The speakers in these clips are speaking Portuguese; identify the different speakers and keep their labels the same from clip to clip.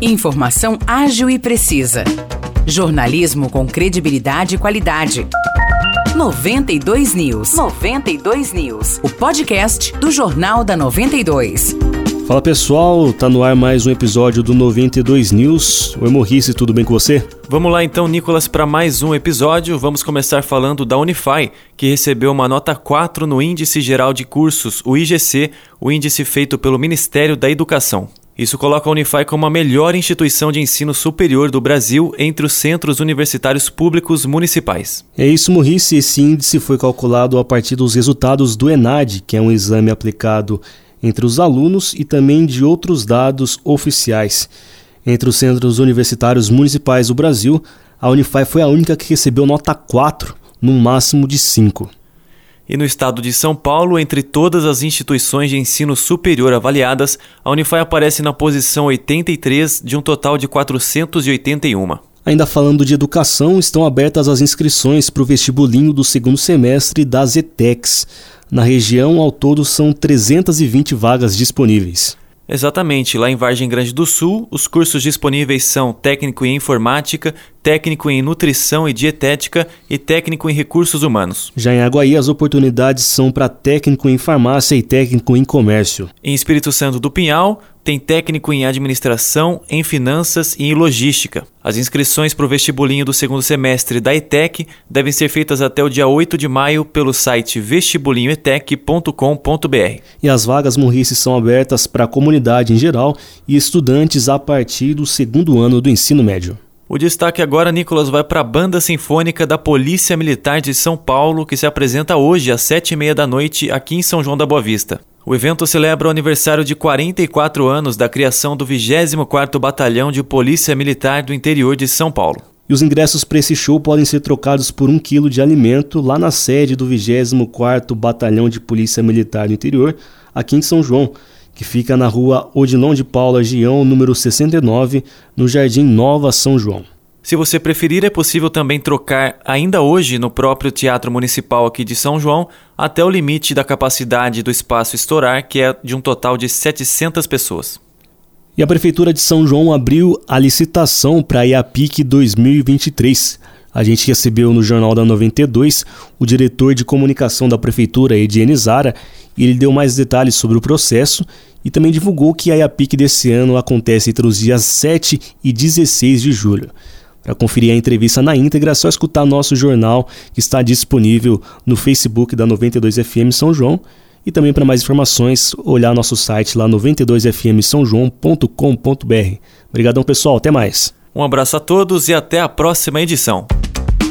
Speaker 1: Informação ágil e precisa. Jornalismo com credibilidade e qualidade. 92 News. 92 News. O podcast do Jornal da 92.
Speaker 2: Fala pessoal, tá no ar mais um episódio do 92 News. Oi Morrice, tudo bem com você?
Speaker 3: Vamos lá então, Nicolas, para mais um episódio. Vamos começar falando da Unify, que recebeu uma nota 4 no Índice Geral de Cursos, o IGC, o índice feito pelo Ministério da Educação. Isso coloca a Unify como a melhor instituição de ensino superior do Brasil entre os centros universitários públicos municipais.
Speaker 2: É isso, Morrice. Esse índice foi calculado a partir dos resultados do ENAD, que é um exame aplicado entre os alunos e também de outros dados oficiais. Entre os centros universitários municipais do Brasil, a Unify foi a única que recebeu nota 4, num máximo de 5.
Speaker 3: E no estado de São Paulo, entre todas as instituições de ensino superior avaliadas, a Unify aparece na posição 83 de um total de 481.
Speaker 2: Ainda falando de educação, estão abertas as inscrições para o vestibulinho do segundo semestre das ETECs. Na região, ao todo, são 320 vagas disponíveis.
Speaker 3: Exatamente, lá em Vargem Grande do Sul, os cursos disponíveis são técnico em informática, técnico em nutrição e dietética e técnico em recursos humanos.
Speaker 2: Já em Aguaí, as oportunidades são para técnico em farmácia e técnico em comércio.
Speaker 3: Em Espírito Santo do Pinhal, tem técnico em administração, em finanças e em logística. As inscrições para o vestibulinho do segundo semestre da ETEC devem ser feitas até o dia 8 de maio pelo site vestibulinhoetec.com.br.
Speaker 2: E as vagas Morrice são abertas para a comunidade em geral e estudantes a partir do segundo ano do ensino médio.
Speaker 3: O destaque agora, Nicolas, vai para a Banda Sinfônica da Polícia Militar de São Paulo, que se apresenta hoje às sete e meia da noite aqui em São João da Boa Vista. O evento celebra o aniversário de 44 anos da criação do 24º Batalhão de Polícia Militar do interior de São Paulo.
Speaker 2: E os ingressos para esse show podem ser trocados por um quilo de alimento lá na sede do 24º Batalhão de Polícia Militar do interior, aqui em São João que fica na rua Odilon de Paula Gião, número 69, no Jardim Nova São João.
Speaker 3: Se você preferir, é possível também trocar ainda hoje no próprio Teatro Municipal aqui de São João até o limite da capacidade do espaço estourar, que é de um total de 700 pessoas.
Speaker 2: E a Prefeitura de São João abriu a licitação para a IAPIC 2023. A gente recebeu no Jornal da 92 o diretor de comunicação da Prefeitura, Ediene Zara, e ele deu mais detalhes sobre o processo e também divulgou que a IAPIC desse ano acontece entre os dias 7 e 16 de julho. Para conferir a entrevista na íntegra, é só escutar nosso jornal que está disponível no Facebook da 92FM São João e também para mais informações, olhar nosso site lá 92fmsãojoão.com.br. Obrigadão, pessoal, até mais.
Speaker 3: Um abraço a todos e até a próxima edição.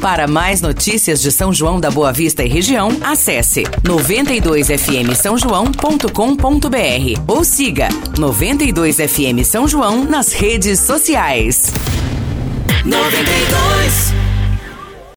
Speaker 1: Para mais notícias de São João da Boa Vista e região, acesse 92fm São João.com.br ou siga 92fm São João nas redes sociais. 92